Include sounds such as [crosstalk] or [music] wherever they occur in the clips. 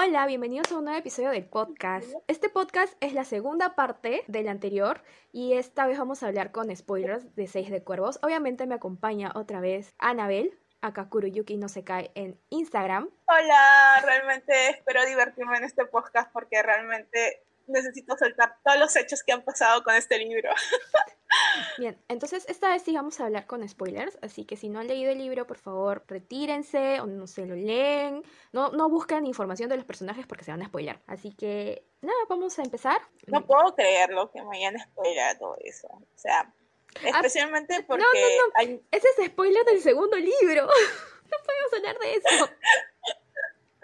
Hola, bienvenidos a un nuevo episodio del podcast. Este podcast es la segunda parte del anterior y esta vez vamos a hablar con spoilers de Seis de Cuervos. Obviamente me acompaña otra vez Anabel, acá Kuruyuki no se cae en Instagram. Hola, realmente espero divertirme en este podcast porque realmente necesito soltar todos los hechos que han pasado con este libro. [laughs] Bien, entonces esta vez sí vamos a hablar con spoilers, así que si no han leído el libro, por favor, retírense o no se lo leen. No, no busquen información de los personajes porque se van a spoiler. Así que, nada, vamos a empezar. No puedo creerlo que me hayan spoilado eso. O sea, ah, especialmente porque... No, no, no. Ese es spoiler del segundo libro. [laughs] no podemos hablar de eso. [laughs]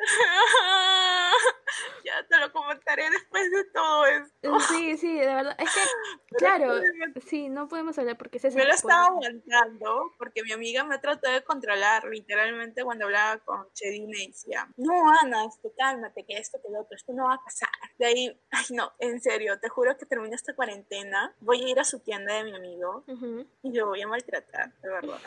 [laughs] ya te lo comentaré después de todo esto. Sí, sí, de verdad. Es que, [laughs] claro, sí, no podemos hablar porque se Me lo estaba aguantando porque mi amiga me trató de controlar literalmente cuando hablaba con Chedine y decía, no, Ana, este, cálmate, que esto, que lo otro, esto no va a pasar. De ahí, [laughs] ay, no, en serio, te juro que termina esta cuarentena, voy a ir a su tienda de mi amigo y lo voy a maltratar, de verdad.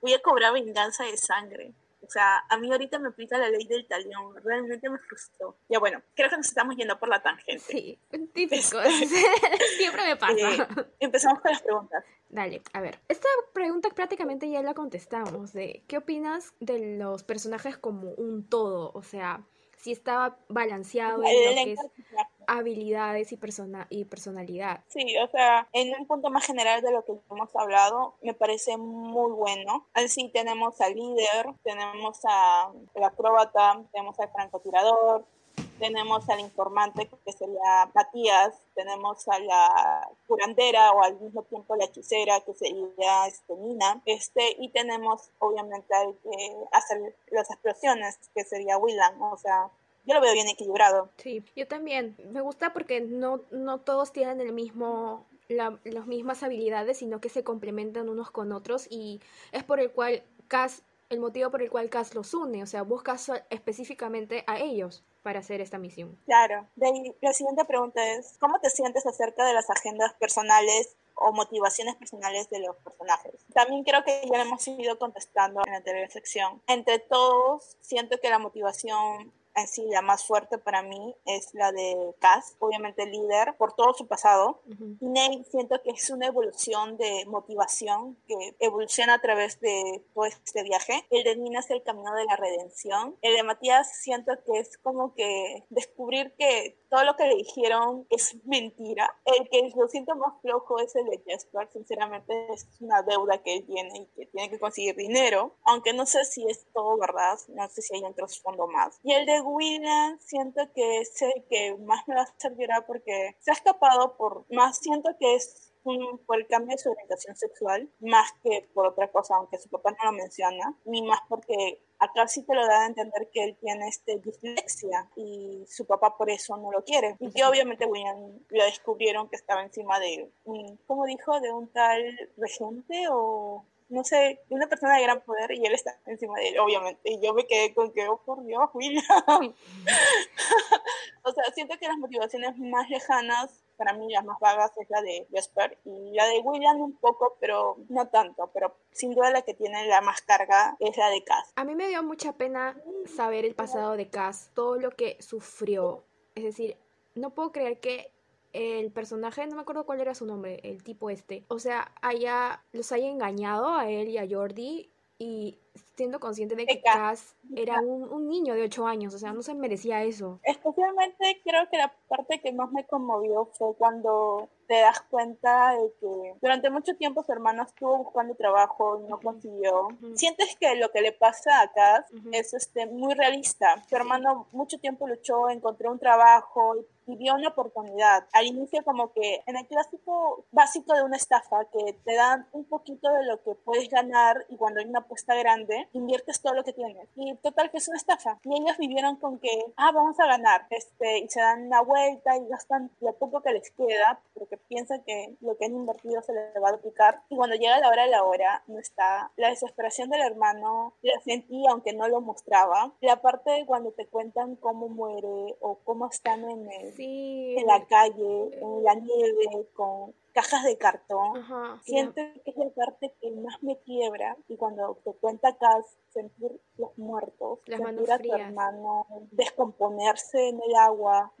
Voy a cobrar venganza de sangre. O sea, a mí ahorita me aplica la ley del talión. Realmente me frustró. Ya bueno, creo que nos estamos yendo por la tangente. Sí, típico. [laughs] Siempre me pasa. Eh, empezamos con las preguntas. Dale, a ver. Esta pregunta prácticamente ya la contestamos. De, ¿Qué opinas de los personajes como un todo? O sea, si estaba balanceado en lo que es habilidades y, persona y personalidad. Sí, o sea, en un punto más general de lo que hemos hablado, me parece muy bueno. Así tenemos al líder, tenemos al acróbata, tenemos al francotirador, tenemos al informante que sería Matías, tenemos a la curandera o al mismo tiempo la hechicera que sería este, Nina, este, y tenemos obviamente al que hace las explosiones que sería Willan, o sea, yo lo veo bien equilibrado. Sí, yo también. Me gusta porque no, no todos tienen el mismo las mismas habilidades, sino que se complementan unos con otros y es por el cual Cass, el motivo por el cual Cass los une, o sea, busca específicamente a ellos para hacer esta misión. Claro. De la siguiente pregunta es, ¿cómo te sientes acerca de las agendas personales o motivaciones personales de los personajes? También creo que ya lo hemos ido contestando en la anterior sección. Entre todos, siento que la motivación en sí la más fuerte para mí es la de Cass, obviamente líder por todo su pasado. Y Nate siento que es una evolución de motivación que evoluciona a través de todo este viaje. El de Nina es el camino de la redención. El de Matías siento que es como que descubrir que todo lo que le dijeron es mentira. El que lo siento más flojo es el de Jesper, sinceramente es una deuda que él tiene y que tiene que conseguir dinero, aunque no sé si es todo verdad, no sé si hay un trasfondo más. Y el de William siento que es el que más me va a hacer llorar porque se ha escapado por más, siento que es por el cambio de su orientación sexual, más que por otra cosa, aunque su papá no lo menciona, ni más porque acá sí te lo da a entender que él tiene este dislexia y su papá por eso no lo quiere. Y que obviamente William lo descubrieron que estaba encima de un, ¿cómo dijo? De un tal regente o no sé, una persona de gran poder y él está encima de él, obviamente. Y yo me quedé con que, oh por Dios, William. [laughs] o sea, siento que las motivaciones más lejanas para mí las más vagas es la de Jasper y la de William un poco, pero no tanto, pero sin duda la que tiene la más carga es la de Cass. A mí me dio mucha pena saber el pasado de Cass, todo lo que sufrió. Es decir, no puedo creer que el personaje, no me acuerdo cuál era su nombre, el tipo este, o sea, haya, los haya engañado a él y a Jordi y siendo consciente de que Cass era un, un, niño de 8 años, o sea, no se merecía eso. Especialmente creo que la parte que más me conmovió fue cuando te das cuenta de que durante mucho tiempo su hermano estuvo buscando trabajo y no consiguió. Sientes que lo que le pasa a Cass es este, muy realista. Su hermano mucho tiempo luchó, encontró un trabajo y vio una oportunidad. Al inicio como que en el clásico básico de una estafa que te dan un poquito de lo que puedes ganar y cuando hay una apuesta grande inviertes todo lo que tienes. Y total que es una estafa. Y ellos vivieron con que, ah, vamos a ganar. Este, y se dan una vuelta y gastan lo poco que les queda porque piensa que lo que han invertido se le va a duplicar y cuando llega la hora de la hora no está. La desesperación del hermano la sentí aunque no lo mostraba. La parte de cuando te cuentan cómo muere o cómo están en, el, en la calle, en la nieve, con cajas de cartón. Siento que es la parte que más me quiebra y cuando te cuenta Cass sentir los muertos, sentir a tu hermano descomponerse en el agua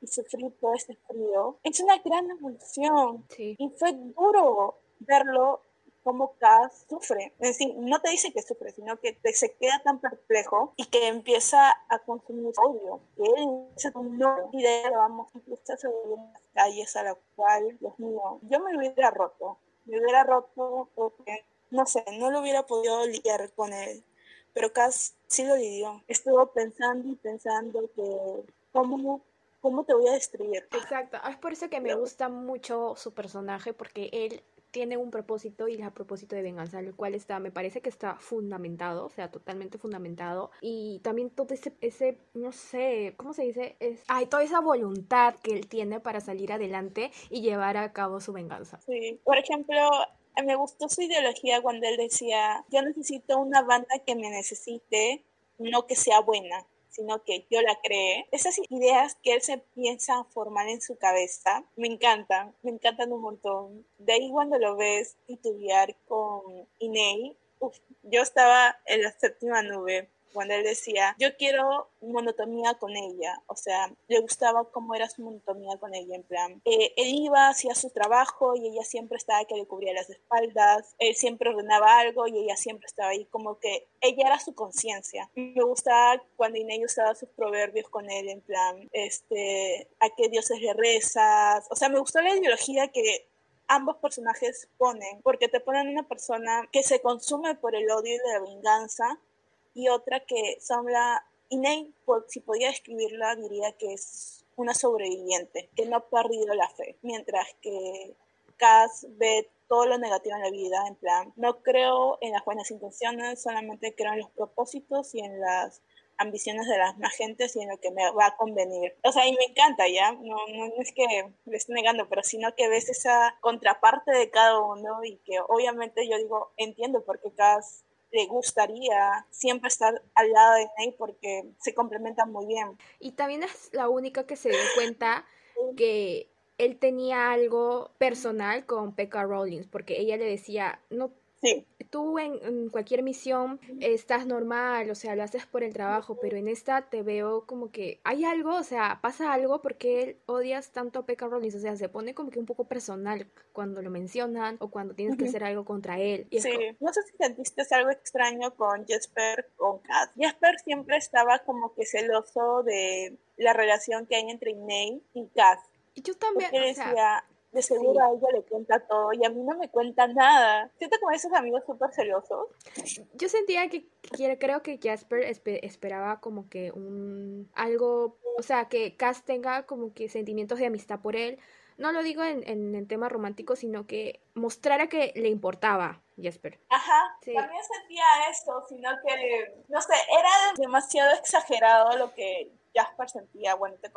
y sufrir todo ese frío, es una gran emoción. Y fue duro verlo como Cass sufre. Es decir, no te dice que sufre, sino que te, se queda tan perplejo y que empieza a consumir odio. Que él no, y de vamos sobre las calles a la cual, Dios mío, yo me hubiera roto. Me hubiera roto porque, no sé, no lo hubiera podido lidiar con él. Pero Cass sí lo lidió. Estuvo pensando y pensando que cómo ¿cómo te voy a destruir? Exacto, es por eso que me gusta mucho su personaje, porque él tiene un propósito y a propósito de venganza, el cual está, me parece que está fundamentado, o sea, totalmente fundamentado. Y también todo ese, ese no sé, ¿cómo se dice? Es, hay toda esa voluntad que él tiene para salir adelante y llevar a cabo su venganza. Sí, por ejemplo, me gustó su ideología cuando él decía, yo necesito una banda que me necesite, no que sea buena sino que yo la cree. Esas ideas que él se piensa formar en su cabeza me encantan, me encantan un montón. De ahí cuando lo ves titubear con Inei, yo estaba en la séptima nube cuando él decía, yo quiero monotomía con ella, o sea, le gustaba cómo era su monotomía con ella, en plan, eh, él iba, hacía su trabajo y ella siempre estaba que le cubría las espaldas, él siempre ordenaba algo y ella siempre estaba ahí, como que ella era su conciencia. Me gustaba cuando Inés usaba sus proverbios con él, en plan, este, a qué dioses le rezas, o sea, me gustó la ideología que ambos personajes ponen, porque te ponen una persona que se consume por el odio y la venganza, y otra que Sombra Inei, si podía escribirla, diría que es una sobreviviente, que no ha perdido la fe, mientras que Cass ve todo lo negativo en la vida, en plan, no creo en las buenas intenciones, solamente creo en los propósitos y en las ambiciones de las más gentes y en lo que me va a convenir. O sea, y me encanta, ¿ya? No, no, es que le esté negando, pero sino que ves esa contraparte de cada uno y que obviamente yo digo, entiendo por qué Cass le gustaría siempre estar al lado de Ney porque se complementan muy bien. Y también es la única que se dio cuenta que él tenía algo personal con Pekka Rollins, porque ella le decía, no Sí. Tú en, cualquier misión estás normal, o sea, lo haces por el trabajo, pero en esta te veo como que hay algo, o sea, pasa algo porque odias tanto a Pekka Rollins, o sea, se pone como que un poco personal cuando lo mencionan o cuando tienes que hacer algo contra él. sí, no sé si sentiste algo extraño con Jesper con Kat. Jesper siempre estaba como que celoso de la relación que hay entre Nate y Kat. Yo también, o sea, de seguro a ella le cuenta todo y a mí no me cuenta nada. Siento como esos amigos súper celosos. Yo sentía que, creo que Jasper esperaba como que un algo, o sea, que Cass tenga como que sentimientos de amistad por él. No lo digo en, en el tema romántico, sino que mostrara que le importaba Jasper. Ajá, también sentía eso, sino que, no sé, era demasiado exagerado lo que Jasper sentía. Bueno, te,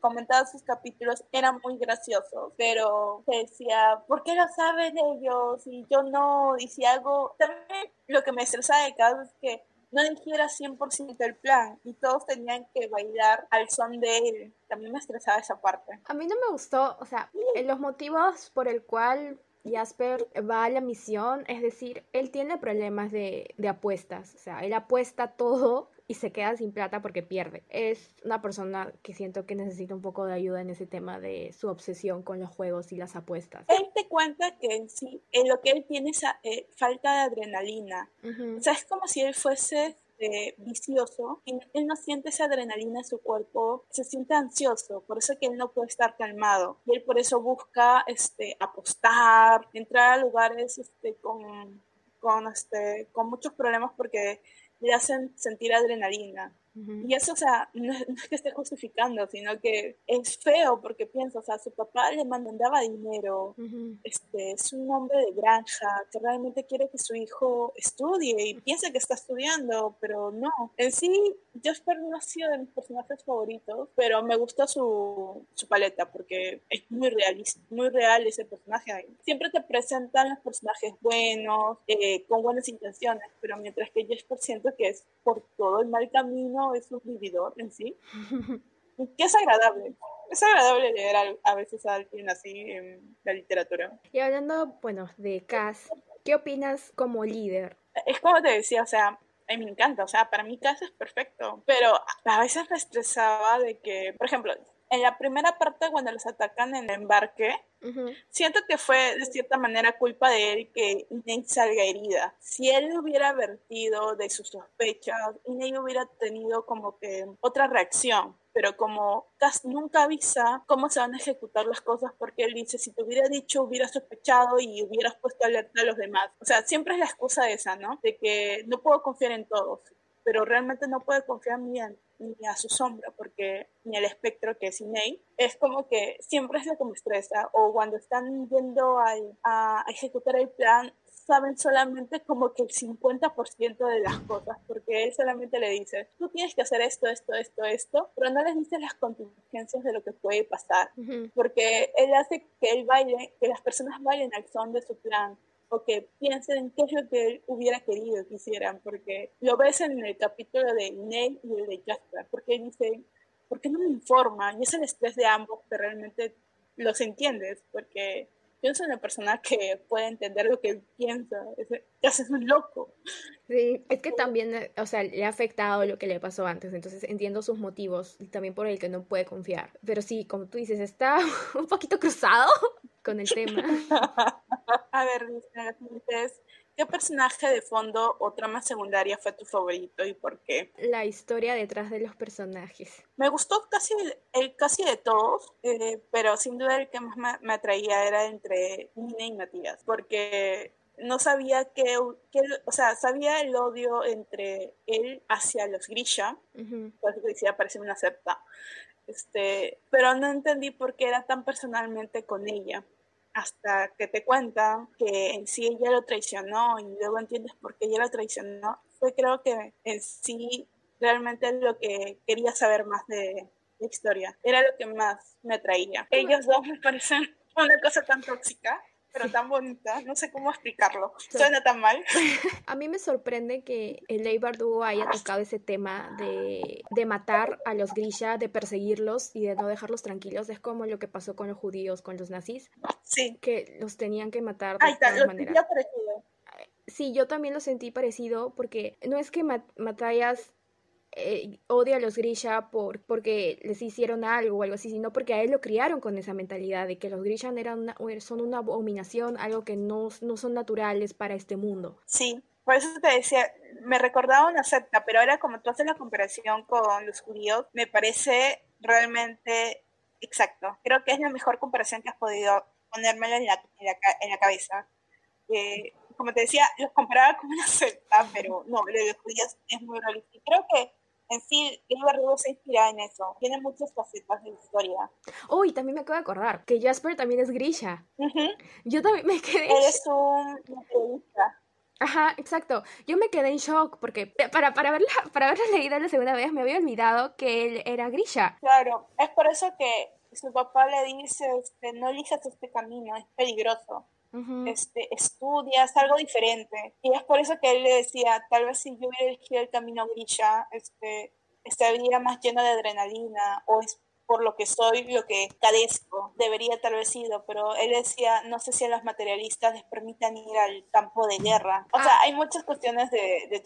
comentaba sus capítulos eran muy graciosos, pero decía, ¿por qué lo saben ellos? Y yo no, y si algo, también lo que me estresaba de cada es que no dijera 100% el plan y todos tenían que bailar al son de él. También me estresaba esa parte. A mí no me gustó, o sea, los motivos por el cual Jasper va a la misión, es decir, él tiene problemas de, de apuestas, o sea, él apuesta todo y se queda sin plata porque pierde. Es una persona que siento que necesita un poco de ayuda en ese tema de su obsesión con los juegos y las apuestas. Él te cuenta que en sí, en lo que él tiene es eh, falta de adrenalina. O sea, es como si él fuese eh, vicioso y él no siente esa adrenalina en su cuerpo, se siente ansioso, por eso que él no puede estar calmado. Y él por eso busca este, apostar, entrar a lugares este, con, con, este, con muchos problemas porque le hacen sentir adrenalina. Y eso, o sea, [laughs] no, es que esté justificando, sino que es feo porque piensa, o sea, su papá le mandaba dinero, este, es un hombre de granja que realmente quiere que su hijo estudie y piensa que está estudiando, pero no. En sí, Jasper no ha sido de mis personajes favoritos, pero me gusta su, su paleta porque es muy realista, muy real ese personaje. Siempre te presentan los personajes buenos, eh, con buenas intenciones, pero mientras que Jasper siento que es por todo el mal camino, es un vividor en sí, [laughs] que es agradable. es agradable leer a, veces a alguien así en la literatura. Y hablando, bueno, de Cass, ¿qué opinas como líder? Es como te decía, o sea, a mí me encanta, o sea, para mí Cass es perfecto, pero a veces me estresaba de que, por ejemplo, en la primera parte cuando los atacan en el embarque, siento que fue de cierta manera culpa de él que Nate salga herida. Si él hubiera vertido de sus sospechas, Nate hubiera tenido como que otra reacción. Pero como Cass nunca avisa cómo se van a ejecutar las cosas, porque él dice, si te hubiera dicho, hubiera sospechado y hubieras puesto alerta a los demás. O sea, siempre es la excusa esa, ¿no? De que no puedo confiar en todos pero realmente no puede confiar ni, ni a su sombra, porque ni el espectro que es Inei, es como que siempre es que me estresa, o cuando están yendo a, a ejecutar el plan, saben solamente como que el 50% de las cosas, porque él solamente le dice, tú tienes que hacer esto, esto, esto, esto, pero no les dice las contingencias de lo que puede pasar, porque él hace que él baile, que las personas bailen al son de su plan, o que piensen en qué es lo que él hubiera querido que hicieran, porque lo ves en el capítulo de Nate y el de Jasper, porque dice, ¿por qué no me informan? Y es el estrés de ambos que realmente los entiendes, porque yo soy una persona que puede entender lo que piensa, es, es un loco. Sí, es que también, o sea, le ha afectado lo que le pasó antes, entonces entiendo sus motivos y también por el que no puede confiar. Pero sí, como tú dices, está [laughs] un poquito cruzado con el tema. [laughs] A ver, ¿qué personaje de fondo o trama secundaria fue tu favorito y por qué? La historia detrás de los personajes. Me gustó casi, el, casi de todos, eh, pero sin duda el que más me, atraía era entre Nina y Matías, porque no sabía que, o sea, sabía el odio entre él hacia los Grisha, por eso decía, parece una secta, este, pero no entendí por qué era tan personalmente con ella hasta que te cuentan que en sí ella lo traicionó y luego entiendes por qué ella lo traicionó, fue creo que en sí realmente lo que quería saber más de la historia. Era lo que más me atraía. Ellos dos me parecen una cosa tan tóxica pero tan bonita, no sé cómo explicarlo. Suena tan mal. [laughs] A mí me sorprende que el Ley Bardugo haya tocado ese tema de, de, matar a los Grisha, de perseguirlos y de no dejarlos tranquilos. Es como lo que pasó con los judíos, con los nazis. Sí. Que los tenían que matar de todas maneras. Sí, yo también lo sentí parecido porque no es que Matthias eh, odia a los Grisha por, porque les hicieron algo o algo así, sino porque a él lo criaron con esa mentalidad de que los Grisha eran son una abominación, algo que no, no son naturales para este mundo. Sí, por eso te decía, me recordaba una secta, pero ahora como tú haces la comparación con los judíos, me parece realmente exacto. Creo que es la mejor comparación que has podido ponérmela en la, en la, cabeza. Eh, como te decía, los comparaba con una secta, pero no, lo de los judíos es muy realista. Creo que en sí, el Verdugo se inspira en eso. Tiene muchas facetas de historia. Uy, también me acabo de acordar que Jasper también es Grisha. Yo también me quedé. Él es un periodista. Ajá, exacto. Yo me quedé en shock porque para, para, verla, para haberla leído la segunda vez me había olvidado que él era Grisha. Claro, es por eso que su papá le dice, este, no elijas este camino, es peligroso este, estudias algo diferente. Y es por eso que él le decía, tal vez si yo hubiera elegido el camino grilla, este, estaría más lleno de adrenalina o es por lo que soy, lo que cadezco, debería tal vez ido, pero él decía, no sé si a los materialistas les permitan ir al campo de guerra. O sea, ah. hay muchas cuestiones de, de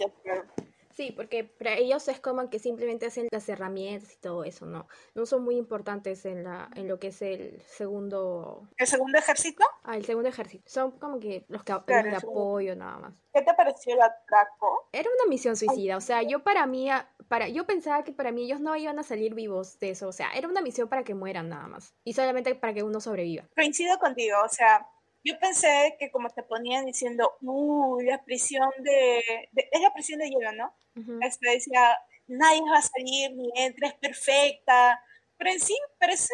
Sí, porque para ellos es como que simplemente hacen las herramientas y todo eso, ¿no? No son muy importantes en la en lo que es el segundo... ¿El segundo ejército? Ah, el segundo ejército. Son como que los que claro, el apoyo nada más. ¿Qué te pareció el atraco? Era una misión suicida, o sea, yo para mí, para, yo pensaba que para mí ellos no iban a salir vivos de eso, o sea, era una misión para que mueran nada más y solamente para que uno sobreviva. Coincido contigo, o sea, yo pensé que como te ponían diciendo, uh, la prisión de, es la prisión de hielo, ¿no? Este decía, nadie va a salir, ni entra, es perfecta, pero en sí parece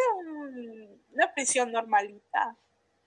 una prisión normalita.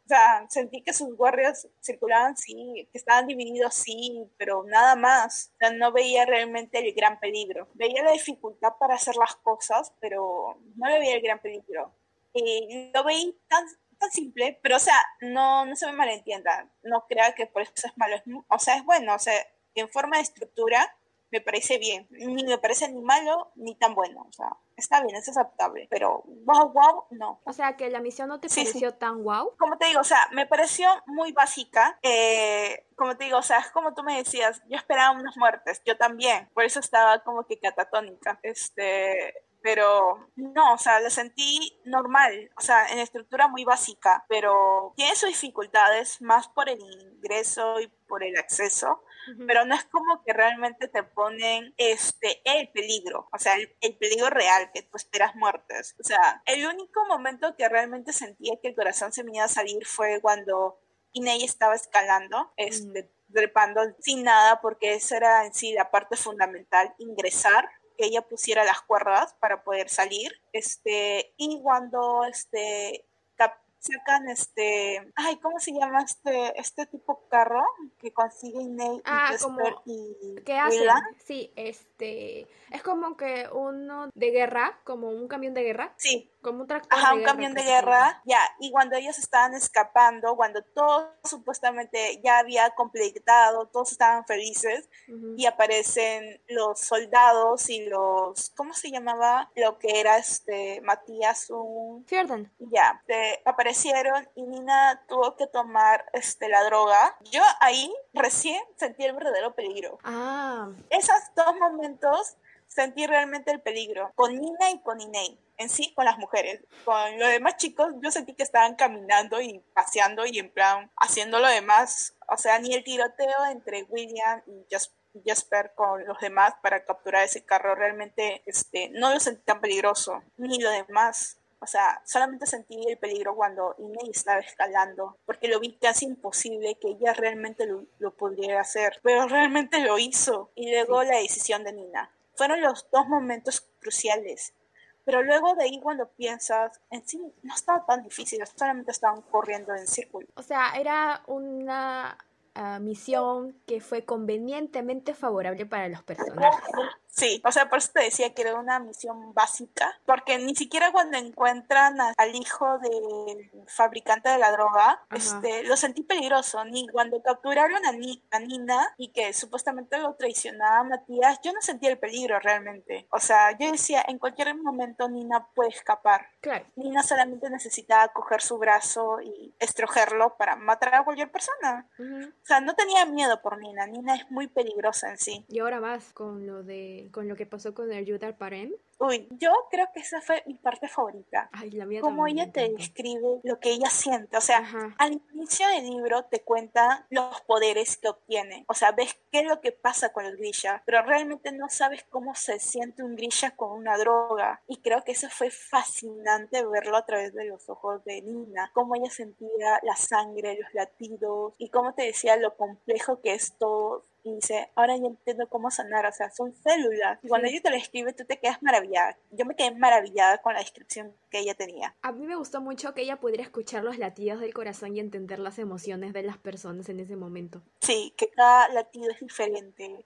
O sea, sentí que sus guardias circulaban, sí, que estaban divididos, sí, pero nada más. O sea, no veía realmente el gran peligro. Veía la dificultad para hacer las cosas, pero no le veía el gran peligro. Y lo veía tan, simple, pero o sea, no, no se me malentienda, no crea que por eso es malo, o sea, es bueno, o sea, en forma de estructura me parece bien. Ni me parece ni malo ni tan bueno. O sea, está bien, es aceptable. Pero wow, wow, no. O sea, que la misión no te pareció tan wow. Como te digo, o sea, me pareció muy básica. Eh, como te digo, o sea, es como tú me decías, yo esperaba unas muertes, yo también. Por eso estaba como que catatónica. Este, pero no, o sea, la sentí normal, o sea, en estructura muy básica, pero tiene sus dificultades más por el ingreso y por el acceso, pero no es como que realmente te ponen este el peligro, o sea, el, peligro real, que tú esperas muertes. O sea, el único momento que realmente sentía que el corazón se me iba a salir fue cuando Inei estaba escalando, este, trepando sin nada, porque esa era en sí la parte fundamental, ingresar que ella pusiera las cuerdas para poder salir. Este, y cuando este, sacan este, ay, ¿cómo se llama este, este tipo carro que consigue Nate ah, como, y ¿qué hacen? Sí, este, es como que uno de guerra, como un camión de guerra. Sí. Como un tractor. Ajá, un camión de guerra, ya. Y cuando ellos estaban escapando, cuando todo supuestamente ya había completado, todos estaban felices, y aparecen los soldados y los, ¿cómo se llamaba? Lo que era este Matías, un... Fjorden. Ya, aparecieron y Nina tuvo que tomar este, la droga. Yo ahí recién sentí el verdadero peligro. Ah. Esos dos momentos sentí realmente el peligro con Nina y con Inei en sí con las mujeres. Con los demás chicos, yo sentí que estaban caminando y paseando y en plan haciendo lo demás. O sea, ni el tiroteo entre William y Jasper con los demás para capturar ese carro realmente este, no lo sentí tan peligroso, ni lo demás. O sea, solamente sentí el peligro cuando Inés estaba escalando, porque lo vi casi imposible que ella realmente lo, lo pudiera hacer, pero realmente lo hizo. Y luego la decisión de Nina. Fueron los dos momentos cruciales pero luego de ahí cuando piensas, en sí no estaba tan difícil, solamente estaban corriendo en círculo. O sea, era una ah, misión que fue convenientemente favorable para los personajes. Sí, o sea, por eso te decía que era una misión básica, porque ni siquiera cuando encuentran al hijo del fabricante de la droga, este, lo sentí peligroso, ni cuando capturaron a, Nina y que supuestamente lo traicionaba a Matías, yo no sentí el peligro realmente. O sea, yo decía, en cualquier momento Nina puede escapar. Claro. Nina solamente necesitaba coger su brazo y estrogerlo para matar a cualquier persona. O sea, no tenía miedo por Nina, Nina es muy peligrosa en sí. Y ahora más con lo de con lo que pasó con el Yudar Parem. Uy, yo creo que esa fue mi parte favorita. Ay, la mía Como ella te describe lo que ella siente. O sea, al inicio del libro te cuenta los poderes que obtiene. O sea, ves qué es lo que pasa con el grilla, pero realmente no sabes cómo se siente un grilla con una droga. Y creo que eso fue fascinante verlo a través de los ojos de Nina. Cómo ella sentía la sangre, los latidos y cómo te decía lo complejo que es todo y dice, ahora ya entiendo cómo sanar, o sea, son células. Y cuando ella te lo escribe, tú te quedas maravillada. Yo me quedé maravillada con la descripción que ella tenía. A mí me gustó mucho que ella pudiera escuchar los latidos del corazón y entender las emociones de las personas en ese momento. Sí, que cada latido es diferente.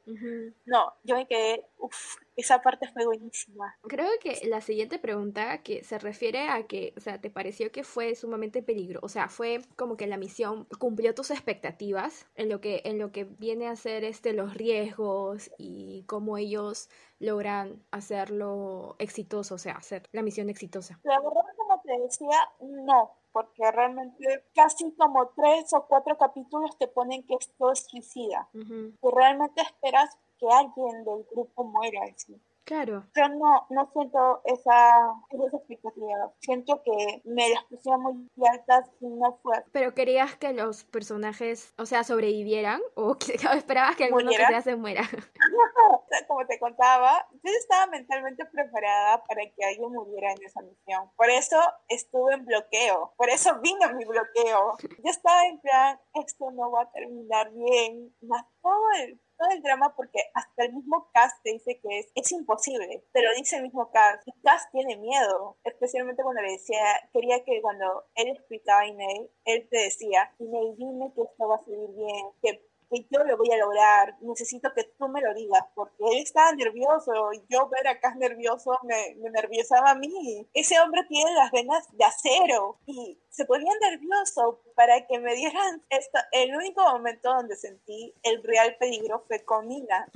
No, yo me quedé, uff, esa parte fue buenísima. Creo que la siguiente pregunta que se refiere a que, o sea, ¿te pareció que fue sumamente peligro? O sea, fue como que la misión cumplió tus expectativas en lo que, en lo que viene a ser este, los riesgos y cómo ellos logran hacerlo exitoso, o sea, hacer la misión exitosa. La verdad, como te decía, no, porque realmente casi como tres o cuatro capítulos te ponen que esto es suicida. Y realmente esperas que alguien del grupo muera. ¿sí? Claro. Yo no, no siento esa, esa expectativa. Siento que me las pusieron muy altas y no fue. ¿Pero querías que los personajes, o sea, sobrevivieran? ¿O [laughs] esperabas que alguno que se muera? [laughs] Como te contaba, yo estaba mentalmente preparada para que alguien muriera en esa misión. Por eso estuve en bloqueo. Por eso vino mi bloqueo. [laughs] Yo estaba en plan, esto no va a terminar bien. Más todo el todo el drama porque hasta el mismo Cass te dice que es, es imposible, pero dice el mismo Cass, y Cass tiene miedo, especialmente cuando le decía, quería que cuando él explicaba a Iney, él te decía, Iney, dime que esto va a salir bien, que que yo lo voy a lograr, necesito que tú me lo digas, porque él estaba nervioso, yo ver acá nervioso me, me nerviosaba a mí. Ese hombre tiene las venas de acero y se ponía nervioso para que me dieran esto. El único momento donde sentí el real peligro fue con Nina,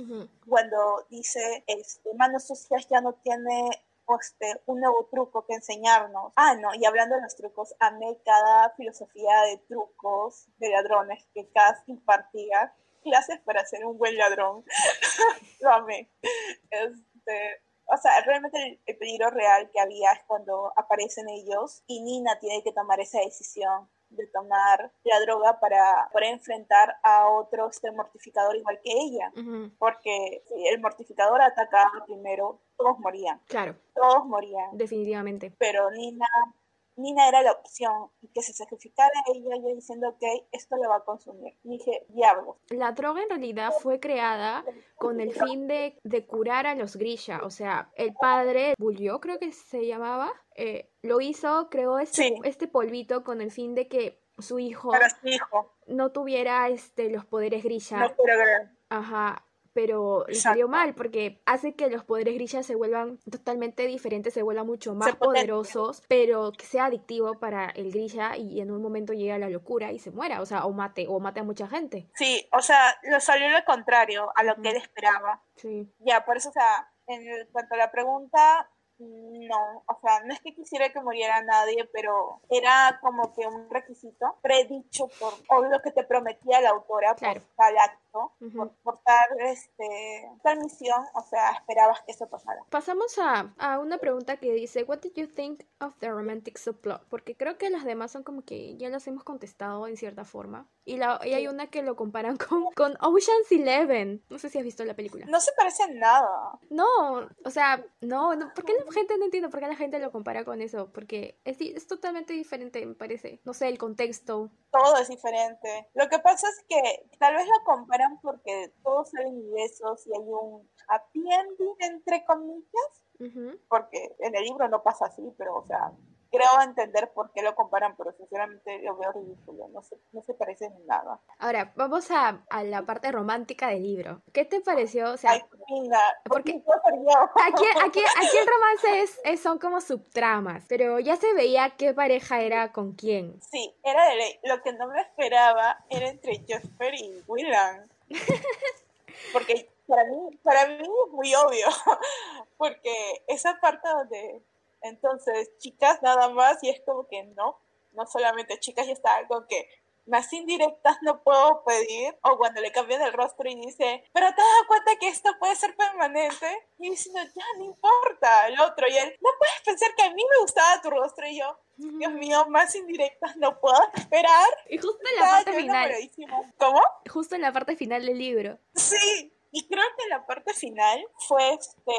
cuando dice, este, manos sucias ya no tiene este, un nuevo truco que enseñarnos. Ah, no, y hablando de los trucos, amé cada filosofía de trucos de ladrones que Cass impartía. Clases para ser un buen ladrón. [laughs] Lo amé. Este, o sea, realmente el, peligro real que había es cuando aparecen ellos y Nina tiene que tomar esa decisión de tomar la droga para, para enfrentar a otro este mortificador igual que ella. Porque si el mortificador atacaba primero, todos morían. Claro. Todos morían. Definitivamente. Pero Nina Nina era la opción y que se sacrificara ella, yo diciendo, ok, esto lo va a consumir. dije, diablo. La droga en realidad fue creada con el fin de, de curar a los Grisha. O sea, el padre, Bullió creo que se llamaba, eh, lo hizo, creó este, este polvito con el fin de que su hijo, hijo. no tuviera este, los poderes Grisha. No Ajá, pero le salió mal porque hace que los poderes grillas se vuelvan totalmente diferentes, se vuelvan mucho más poderosos, pero que sea adictivo para el grilla y en un momento llegue a la locura y se muera, o sea, o mate, o mate a mucha gente. Sí, o sea, lo salió lo contrario a lo que él esperaba. Sí. Ya, por eso, o sea, en cuanto a la pregunta, no, o sea, no es que quisiera que muriera nadie, pero era como que un requisito predicho por, o lo que te prometía la autora por tal acto, por, tal, este, tal misión, o sea, esperabas que eso pasara. Pasamos a, a, una pregunta que dice, What did you think of the romantic subplot? Porque creo que las demás son como que ya las hemos contestado en cierta forma. Y, la, y hay una que lo comparan [laughs] con, con Ocean's Eleven. No sé si has visto la película. No se parece en nada. No, o sea, no, no ¿por qué la gente no entiendo por qué la gente lo compara con eso? Porque es, es totalmente diferente, me parece. No sé, el contexto. Todo es diferente. Lo que pasa es que tal vez lo comparan porque todos salen besos y hay un happy ending, entre comillas. Porque en el libro no pasa así, pero, o sea, creo entender por qué lo comparan, pero sinceramente lo veo ridículo, no se, no se parece en nada. Ahora, vamos a, a, la parte romántica del libro. ¿Qué te pareció? O sea, Ay, porque aquí, aquí, [laughs] aquí el romance es, son como subtramas, pero ya se veía qué pareja era con quién. Sí, era de ley. Lo que no me esperaba era entre Jasper y Willan. [laughs] porque para mí, para mí es muy obvio, [laughs] porque esa parte donde entonces, chicas nada más, y es como que no, no solamente chicas, y está algo que más indirectas no puedo pedir, o cuando le cambian el rostro y dice, pero te das cuenta que esto puede ser permanente, y diciendo, ya no importa, el otro, y él, no puedes pensar que a mí me gustaba tu rostro, y yo, Dios mío, más indirectas no puedo esperar. Y justo en la parte final. ¿Cómo? Justo en la parte final del libro. Sí, y creo que la parte final fue este,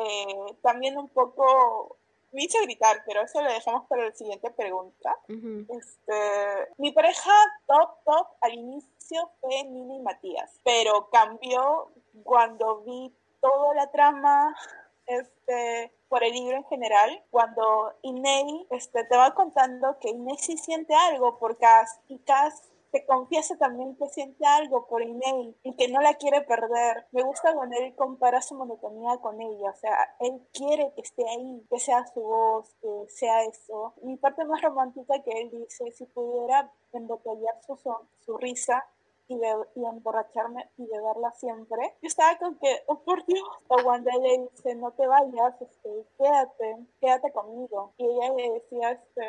también un poco me hizo gritar, pero eso lo dejamos para la siguiente pregunta. este, mi pareja top, top al inicio fue Nina y Matías, pero cambió cuando vi toda la trama este, por el libro en general, cuando Inei este, te va contando que Inei sí siente algo por Cass y Cass te confiesa también que siente algo por email y que no la quiere perder. Me gusta cuando él compara su monotonía con ella, o sea, él quiere que esté ahí, que sea su voz, que sea eso. Mi parte más romántica que él dice, si pudiera embotellar su, su risa, y, emborracharme y beberla siempre. Yo estaba con que, oh por Dios, o él le dice, no te vayas, este, quédate, quédate conmigo. Y ella le decía, este,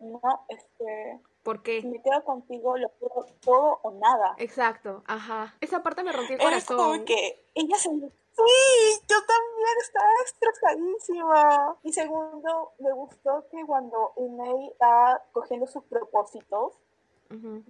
no, este, ¿Por qué? Si me quedo contigo, lo puedo todo o nada. Exacto, ajá. Esa parte me rompió el corazón. Es como que ella se... Sí, yo también estaba estresadísima. Y segundo, me gustó que cuando Inei estaba cogiendo sus propósitos,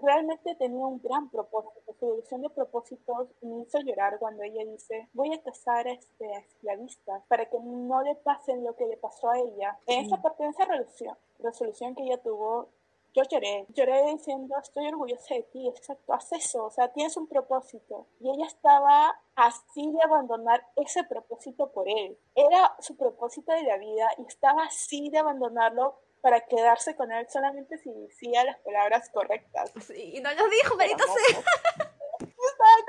realmente tenía un gran propósito. Su evolución de propósitos me hizo llorar cuando ella dice, voy a casar este, a esclavistas para que no le pasen lo que le pasó a ella. En esa parte, en esa resolución, resolución que ella tuvo, yo lloré, lloré diciendo, estoy orgullosa de ti, exacto, haz eso, o sea, tienes un propósito. Y ella estaba así de abandonar ese propósito por él. Era su propósito de la vida y estaba así de abandonarlo para quedarse con él solamente si decía las palabras correctas. Sí, y no lo dijo, maldito sea.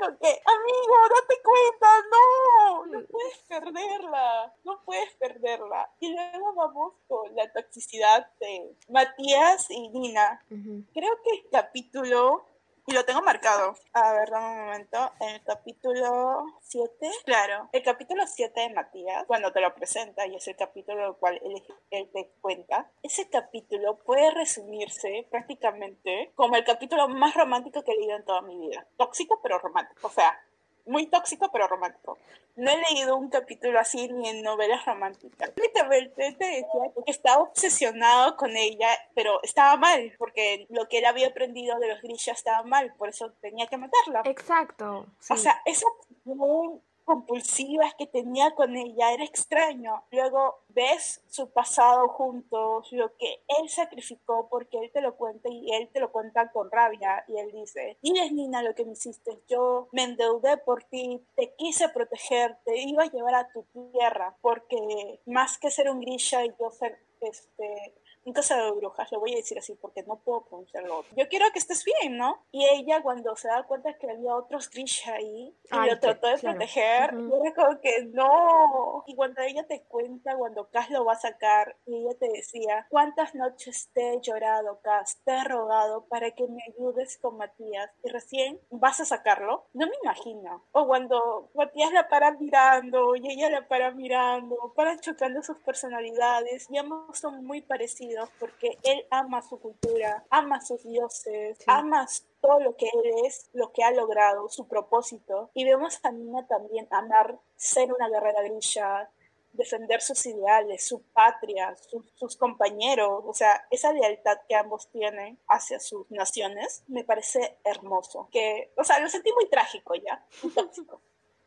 Como que, amigo, date cuenta, no, no puedes perderla, no puedes perderla. Y luego vamos con la toxicidad de Matías y Nina. Creo que el capítulo y lo tengo marcado. A ver, dame un momento. En el capítulo 7. Claro, el capítulo 7 de Matías, cuando te lo presenta, y es el capítulo el cual él, él, te cuenta, ese capítulo puede resumirse prácticamente como el capítulo más romántico que he leído en toda mi vida. Tóxico, pero romántico. O sea, muy tóxico pero romántico. No he leído un capítulo así ni en novelas románticas. Literalmente te decía que estaba obsesionado con ella, pero estaba mal, porque lo que él había aprendido de los grishas estaba mal, por eso tenía que matarla. Exacto. O sea, eso muy compulsivas que tenía con ella, era extraño. Luego ves su pasado juntos, lo que él sacrificó porque él te lo cuenta y él te lo cuenta con rabia y él dice, es Nina lo que me hiciste, yo me endeudé por ti, te quise proteger, te iba a llevar a tu tierra porque más que ser un grisha y yo ser este un cazador de brujas, lo voy a decir así porque no puedo pronunciarlo. Yo quiero que estés bien, ¿no? Y ella cuando se da cuenta que había otros Grisha ahí y lo trató de proteger, yo era como que no. Y cuando ella te cuenta, cuando Cass lo va a sacar, y ella te decía, ¿cuántas noches te he llorado, Cass? Te he rogado para que me ayudes con Matías y recién vas a sacarlo. No me imagino. O cuando Matías la para mirando y ella la para mirando, para chocando sus personalidades y ambos son muy parecidos porque él ama su cultura, ama sus dioses, ama todo lo que él es, lo que ha logrado, su propósito. Y vemos a Nina también amar ser una guerrera grilla, defender sus ideales, su patria, sus compañeros, o sea, esa lealtad que ambos tienen hacia sus naciones, me parece hermoso. Que, o sea, lo sentí muy trágico ya, tóxico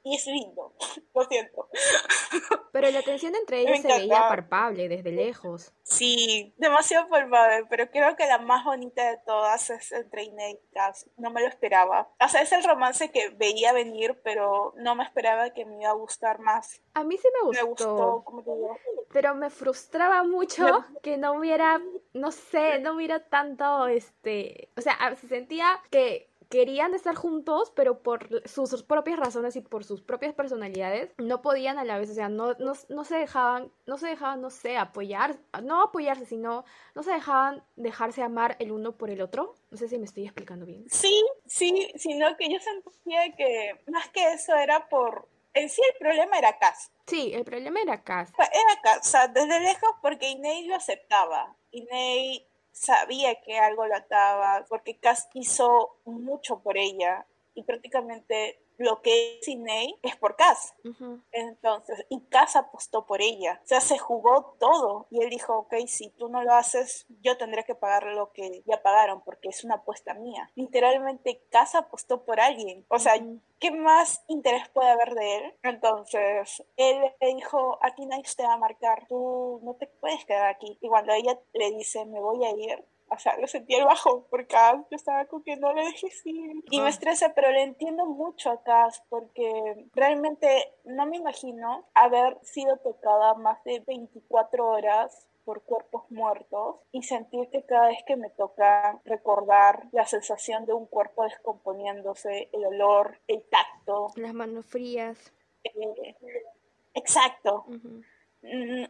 y es lindo, [laughs] lo siento. Pero la tensión entre [laughs] ellos se veía palpable desde lejos. Sí, demasiado palpable, pero creo que la más bonita de todas es entre Ine y Cass. No me lo esperaba. O sea, es el romance que veía venir, pero no me esperaba que me iba a gustar más. A mí sí me gustó. Me gustó, como te digo. Pero me frustraba mucho que no hubiera, no sé, no hubiera tanto, este, o sea, se sentía que querían estar juntos, pero por sus, propias razones y por sus propias personalidades, no podían a la vez, o sea, no, no, no se dejaban, no se dejaban, no sé, apoyar, no apoyarse, sino no se dejaban dejarse amar el uno por el otro. No sé si me estoy explicando bien. Sí, sí, sino que yo sentía que más que eso era por en sí el problema era Cass. Sí, el problema era Cass. Era Cass, o sea, desde lejos porque Inés lo aceptaba. Inés sabía que algo la ataba, porque Cass hizo mucho por ella y prácticamente lo que es Inei es por Cass. Entonces, y Cass apostó por ella. O sea, se jugó todo. Y él dijo, ok, si tú no lo haces, yo tendré que pagar lo que ya pagaron porque es una apuesta mía. Literalmente, Cass apostó por alguien. O sea, ¿qué más interés puede haber de él? Entonces, él le dijo, aquí nadie te va a marcar, tú no te puedes quedar aquí. Y cuando ella le dice, me voy a ir, o sea, lo sentí el bajo porque yo estaba con que no le dejé ir. Y me estresa, pero le entiendo mucho a Cass porque realmente no me imagino haber sido tocada más de 24 horas por cuerpos muertos y sentir que cada vez que me toca recordar la sensación de un cuerpo descomponiéndose, el olor, el tacto. Las manos frías. Eh, exacto.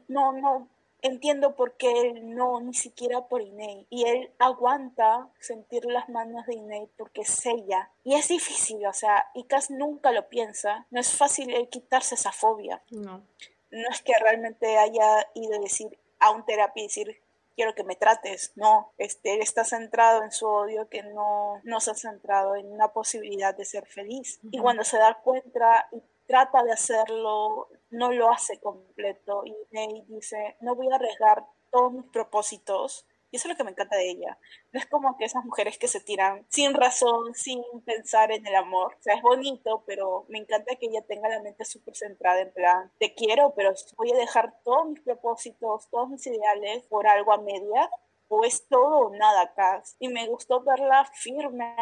No, no, entiendo por qué él no, ni siquiera por Inei. Y él aguanta sentir las manos de Inei porque es ella. Y es difícil, o sea, Ikas nunca lo piensa. No es fácil el quitarse esa fobia. No. No es que realmente haya ido a decir a un terapia y decir quiero que me trates. No, este, él está centrado en su odio que no, no se ha centrado en una posibilidad de ser feliz. Y cuando se da cuenta y trata de hacerlo, no lo hace completo y Ney dice, no voy a arriesgar todos mis propósitos. Y eso es lo que me encanta de ella. No es como que esas mujeres que se tiran sin razón, sin pensar en el amor. O sea, es bonito, pero me encanta que ella tenga la mente súper centrada en plan, te quiero, pero voy a dejar todos mis propósitos, todos mis ideales por algo a media o es todo o nada acá. Y me gustó verla firme,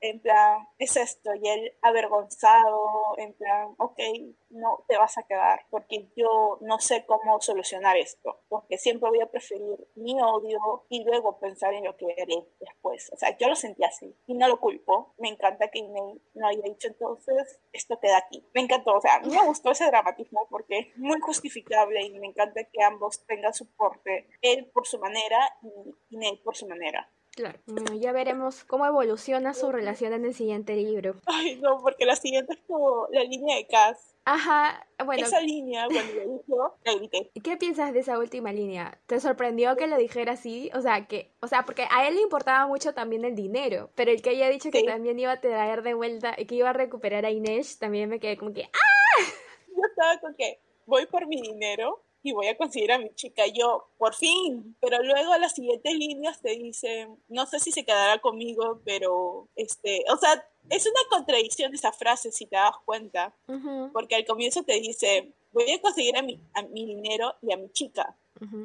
en plan, es esto, y él avergonzado, en plan, ok, no te vas a quedar, porque yo no sé cómo solucionar esto, porque siempre voy a preferir mi odio y luego pensar en lo que haré después. O sea, yo lo sentí así y no lo culpo. Me encanta que Inei no haya dicho entonces, esto queda aquí. Me encantó, o sea, me gustó ese dramatismo porque es muy justificable y me encanta que ambos tengan soporte, él por su manera y Inei por su manera. Claro, ya veremos cómo evoluciona su relación en el siguiente libro. Ay, no, porque la siguiente es como la línea de Cass. Ajá, bueno. Esa línea, cuando lo dijo, la grité. ¿Qué piensas de esa última línea? ¿Te sorprendió que lo dijera así? O sea, que, o sea, porque a él le importaba mucho también el dinero, pero el que haya dicho que también iba a traer de vuelta, y que iba a recuperar a Inés, también me quedé como que, ¡ah! Yo estaba con que voy por mi dinero, y voy a conseguir a mi chica. Yo, por fin. Pero luego a las siguientes líneas te dicen, no sé si se quedará conmigo, pero, este, o sea, es una contradicción esa frase, si te das cuenta. Porque al comienzo te dice, voy a conseguir a mi, a mi dinero y a mi chica.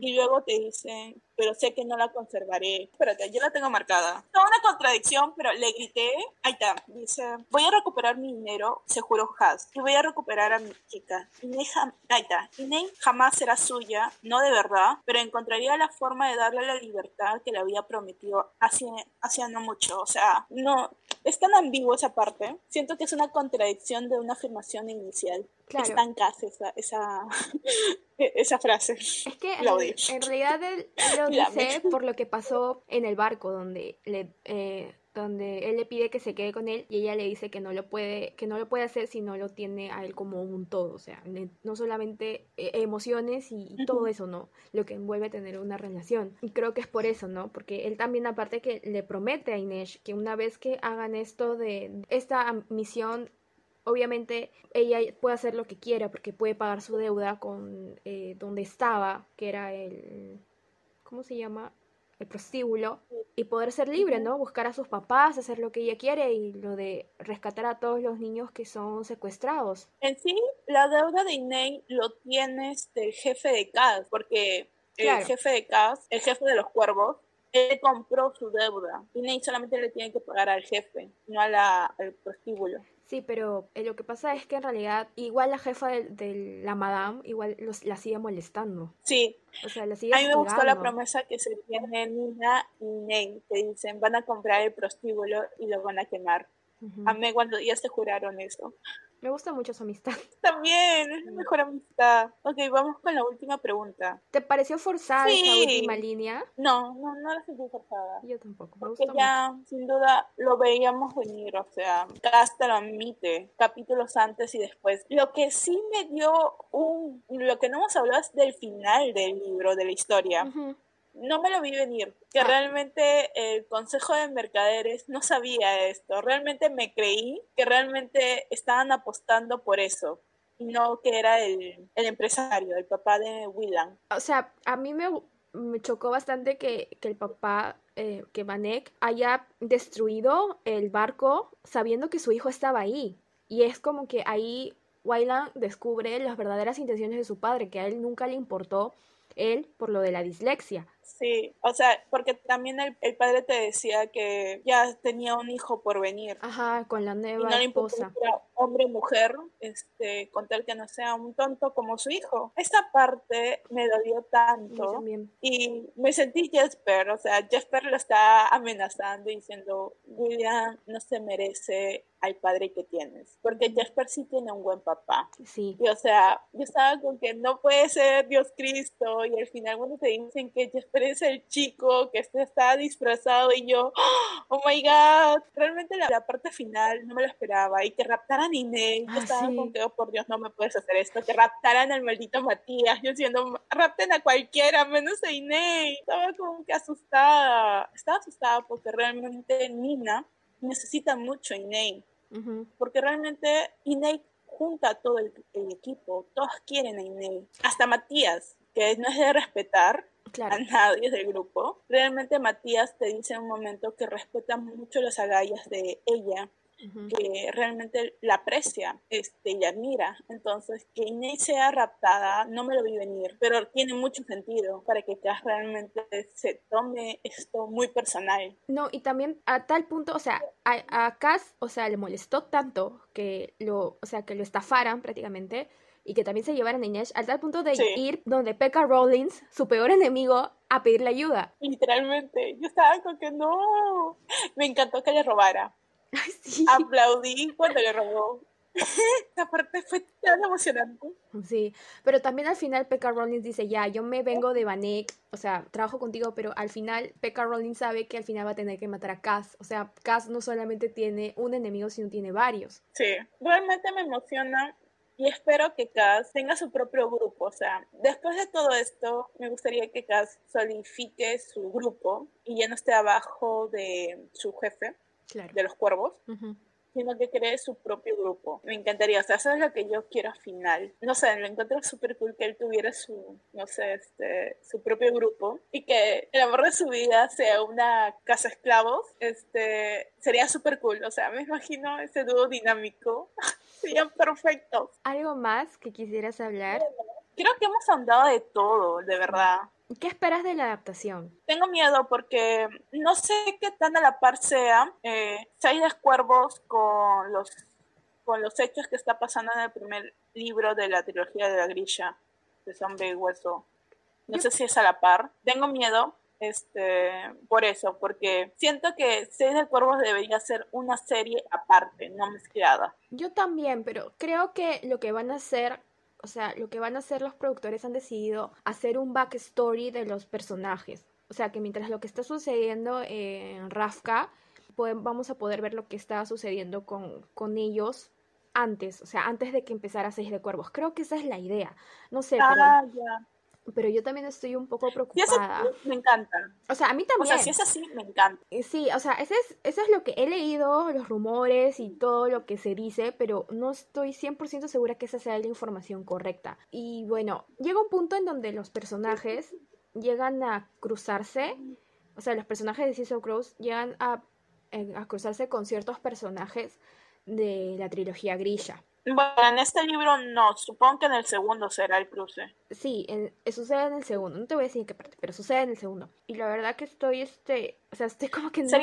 Y luego te dicen, pero sé que no la conservaré. Espérate, yo la tengo marcada. No, una contradicción, pero le grité. Ahí está. Dice, voy a recuperar mi dinero, se juró Has. Y voy a recuperar a mi chica. Inei, ahí está. Inei jamás será suya, no de verdad, pero encontraría la forma de darle la libertad que le había prometido hacía, no mucho. O sea, no, es tan ambiguo esa parte. Siento que es una contradicción de una afirmación inicial. Claro. Es tan casi esa, esa, [laughs] esa frase. Es que en, realidad él, lo [laughs] dice por lo que pasó en el barco, donde le, eh, donde él le pide que se quede con él y ella le dice que no lo puede que no lo puede hacer si no lo tiene a él como un todo o sea no solamente eh, emociones y, todo eso no lo que envuelve tener una relación. Y creo que es por eso no porque él también aparte que le promete a Inés que una vez que hagan esto de esta misión obviamente ella puede hacer lo que quiera porque puede pagar su deuda con eh, donde estaba que era el ¿cómo se llama? el prostíbulo y poder ser libre, ¿no? Buscar a sus papás, hacer lo que ella quiere y lo de rescatar a todos los niños que son secuestrados. En sí, la deuda de Inei lo tienes del jefe de CAS, porque el jefe de CAS, el jefe de los cuervos, él compró su deuda. Inei solamente le tiene que pagar al jefe, no a la, al prostíbulo. Sí, pero eh, lo que pasa es que en realidad igual la jefa de, la madame igual los, la sigue molestando. Sí. O sea, la sigue A mí me gustó la promesa que se tiene Nina y Ney, que dicen van a comprar el prostíbulo y lo van a quemar. A mí cuando ya se juraron eso. Me gusta mucho su amistad. [laughs] También, es la mejor amistad. Ok, vamos con la última pregunta. ¿Te pareció forzada esa última línea? No, no, no la sentí forzada. Yo tampoco. Me Porque ya, sin duda, lo veíamos venir. O sea, Casta lo admite, capítulos antes y después. Lo que sí me dio un. Lo que no hemos hablado es del final del libro, de la historia no me lo vi venir, que ah. realmente el Consejo de Mercaderes no sabía esto, realmente me creí que realmente estaban apostando por eso, y no que era el, empresario, el papá de Willan. O sea, a mí me, chocó bastante que, el papá, eh, que Vanek, haya destruido el barco sabiendo que su hijo estaba ahí. Y es como que ahí Wayland descubre las verdaderas intenciones de su padre, que a él nunca le importó él por lo de la dislexia. Sí, o sea, porque también el, el, padre te decía que ya tenía un hijo por venir. Ajá, con la nueva no esposa. hombre o mujer, este, con tal que no sea un tonto como su hijo. Esa parte me dolió tanto. Y me sentí Jesper, o sea, Jesper lo está amenazando diciendo, William no se merece al padre que tienes. Porque Jasper sí tiene un buen papá. Sí. Y o sea, yo estaba con que no puede ser Dios Cristo. Y al final, cuando te dicen que Jasper es el chico que está disfrazado, y yo, oh my god. Realmente la, parte final no me lo esperaba. Y que raptaran a Inés. yo ah, estaba con que, oh por Dios, no me puedes hacer esto. Que raptaran al maldito Matías. Yo diciendo, rapten a cualquiera, menos a Inés. Estaba como que asustada. Estaba asustada porque realmente Nina necesita mucho a Inés porque realmente Inei junta a todo el, equipo, todos quieren a Inei, hasta Matías, que no es de respetar a nadie del grupo. Realmente Matías te dice en un momento que respeta mucho las agallas de ella que realmente la aprecia este, y admira. Entonces, que Inés sea raptada, no me lo vi venir, pero tiene mucho sentido para que Cass realmente se tome esto muy personal. No, y también a tal punto, o sea, a, a Cass, o sea, le molestó tanto que lo, o sea, que lo estafaran prácticamente y que también se llevaran a Inés al tal punto de ir donde Pekka Rollins, su peor enemigo, a pedirle ayuda. Literalmente, yo estaba con que no, me encantó que le robara. [laughs] Aplaudí cuando le robó. [laughs] Esa parte fue tan emocionante. Sí, pero también al final Pekka Rollins dice, ya, yo me vengo de Vanek, o sea, trabajo contigo, pero al final Pekka Rollins sabe que al final va a tener que matar a Cass. O sea, Cass no solamente tiene un enemigo, sino tiene varios. Sí, realmente me emociona y espero que Cass tenga su propio grupo. O sea, después de todo esto, me gustaría que Cass solidifique su grupo y ya no esté abajo de su jefe, de los cuervos. sino que cree su propio grupo. Me encantaría, o sea, eso es lo que yo quiero al final. No sé, lo encuentro súper cool que él tuviera su, no sé, este, su propio grupo y que el amor de su vida sea una casa esclavos, este, sería súper cool. O sea, me imagino ese dúo dinámico. [laughs] Serían perfectos. ¿Algo más que quisieras hablar? Creo que hemos andado de todo, de verdad. ¿Qué esperas de la adaptación? Tengo miedo porque no sé qué tan a la par sea eh, Seis Cuervos con los, con los hechos que está pasando en el primer libro de la trilogía de la grilla de Zombie y Hueso. No sé si es a la par. Tengo miedo este, por eso, porque siento que Seis de Cuervos debería ser una serie aparte, no mezclada. Yo también, pero creo que lo que van a hacer, o sea, lo que van a hacer los productores han decidido hacer un backstory de los personajes. O sea, que mientras lo que está sucediendo en Rafka, vamos a poder ver lo que está sucediendo con, con ellos antes, o sea, antes de que empezara Seis de Cuervos. Creo que esa es la idea. No sé, ah, pero yo también estoy un poco preocupada. me encanta. O sea, a mí también. O sea, si es así, me encanta. Eh, sí, o sea, ese es, eso es lo que he leído, los rumores y todo lo que se dice, pero no estoy 100% segura que esa sea la información correcta. Y bueno, llega un punto en donde los personajes llegan a cruzarse, o sea, los personajes de Season Crows llegan a, a cruzarse con ciertos personajes de la trilogía Grisha. Bueno, en este libro no, supongo que en el segundo será el cruce. Sí, en, sucede en el segundo, no te voy a decir en qué parte, pero sucede en el segundo. Y la verdad que estoy, este, o sea, estoy como que no,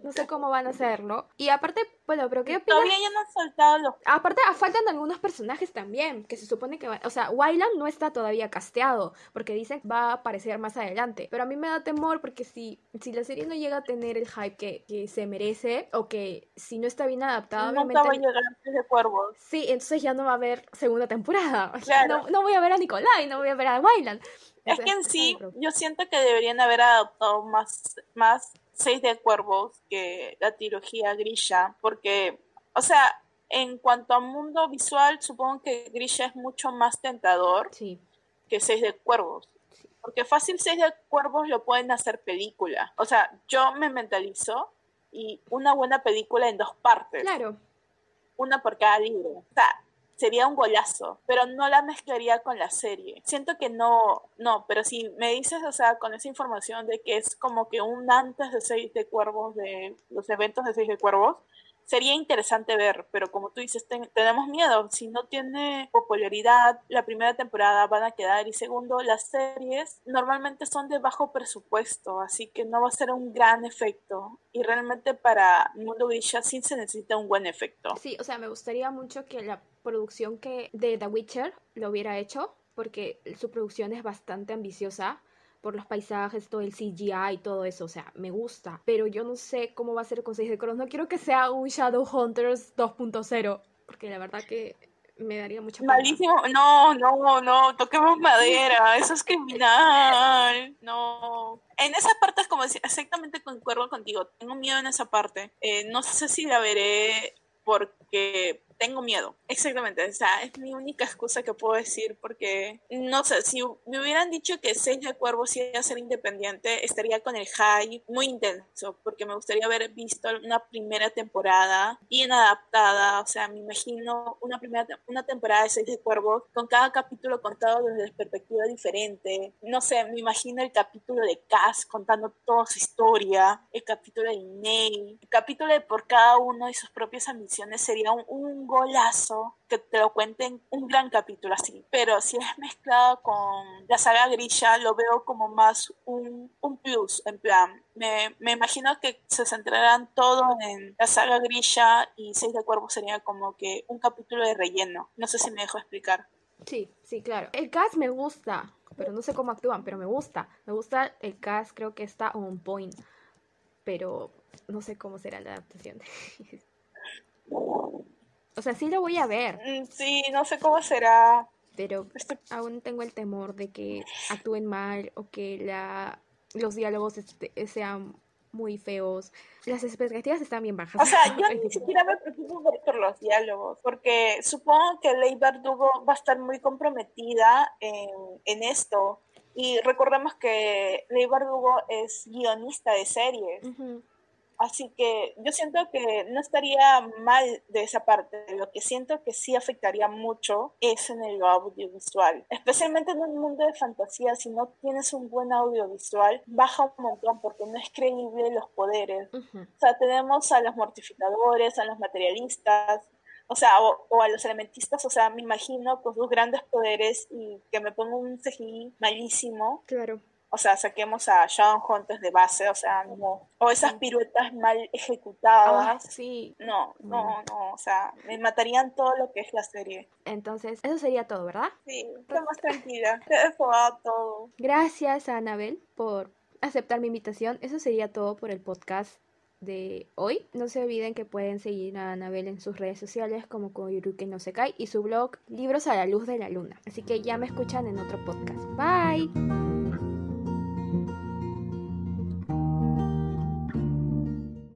no sé cómo van a hacerlo. Y aparte, bueno, pero ¿qué opinas? Todavía ya no han saltado los... Aparte, ah, faltan algunos personajes también, que se supone que va... O sea, Wyland no está todavía casteado, porque dicen que va a aparecer más adelante. Pero a mí me da temor porque si, si la serie no llega a tener el hype que, que se merece, o que si no está bien adaptada, no obviamente... va a llegar antes de Cuervos. Sí, entonces ya no va a haber segunda temporada. [laughs] No, no voy a ver a Nicolai, no voy a ver a Wyland. Es que en sí, yo siento que deberían haber adaptado más, más Seis de Cuervos que la trilogía Grisha, porque, o sea, en cuanto a mundo visual, supongo que Grisha es mucho más tentador que Seis de Cuervos. Porque fácil Seis de Cuervos lo pueden hacer película. O sea, yo me mentalizo y una buena película en dos partes. Claro. Una por cada libro. O sea, sería un golazo, pero no la mezclaría con la serie. Siento que no, no, pero si me dices, o sea, con esa información de que es como que un antes de Seis de Cuervos, de los eventos de Seis de Cuervos, sería interesante ver, pero como tú dices, tenemos miedo. Si no tiene popularidad, la primera temporada van a quedar. Y segundo, las series normalmente son de bajo presupuesto, así que no va a ser un gran efecto. Y realmente para Mundo Grisha sí se necesita un buen efecto. Sí, o sea, me gustaría mucho que la producción que de The Witcher lo hubiera hecho, porque su producción es bastante ambiciosa por los paisajes, todo el CGI y todo eso, o sea, me gusta, pero yo no sé cómo va a ser con 6 de Cross, no quiero que sea un Shadowhunters 2.0, porque la verdad que me daría mucha Malísimo, no, no, no, toquemos madera, [laughs] eso es criminal, no. En esa parte es como decir, exactamente concuerdo contigo, tengo miedo en esa parte, eh, no sé si la veré porque tengo miedo. Exactamente, o sea, es mi única excusa que puedo decir porque, no sé, si me hubieran dicho que Seis de Cuervos iba a ser independiente, estaría con el hype muy intenso, porque me gustaría haber visto una primera temporada bien adaptada, o sea, me imagino una primera una temporada de Seis de Cuervos con cada capítulo contado desde perspectiva diferente. No sé, me imagino el capítulo de Cass contando toda su historia, el capítulo de Ney, el capítulo de por cada uno y sus propias ambiciones sería un, un golazo que te lo cuenten un gran capítulo así. Pero si es mezclado con la saga Grilla, lo veo como más un, un plus, en plan. Me, me, imagino que se centrarán todo en la saga Grilla y Seis de Cuervos sería como que un capítulo de relleno. No sé si me dejo explicar. Sí, sí, claro. El cast me gusta, pero no sé cómo actúan, pero me gusta. Me gusta el cast, creo que está on point. Pero no sé cómo será la adaptación. [laughs] O sea, sí lo voy a ver. Mm, sí, no sé cómo será. Pero este aún tengo el temor de que actúen mal o que la, los diálogos este, sean muy feos. Las expectativas están bien bajas. O sea, yo [laughs] ni siquiera me preocupo por los diálogos, porque supongo que Ley Bardugo va a estar muy comprometida en, en esto. Y recordemos que Ley Bardugo es guionista de series. Así que yo siento que no estaría mal de esa parte. Lo que siento que sí afectaría mucho es en el audiovisual. Especialmente en un mundo de fantasía, si no tienes un buen audiovisual, baja un montón porque no es creíble los poderes. O sea, tenemos a los mortificadores, a los materialistas, o sea, o, a los elementistas, o sea, me imagino con sus grandes poderes y que me ponga un CGI malísimo. Claro o sea, saquemos a Shawn Hunters de base, o sea, no, o esas piruetas mal ejecutadas. sí. No, no, no, o sea, me matarían todo lo que es la serie. Entonces, eso sería todo, ¿verdad? Sí, estoy más tranquila, te he todo. Gracias a Anabel por aceptar mi invitación. Eso sería todo por el podcast de hoy. No se olviden que pueden seguir a Anabel en sus redes sociales como Koyuruke no se cae y su blog Libros a la luz de la luna. Así que ya me escuchan en otro podcast. Bye.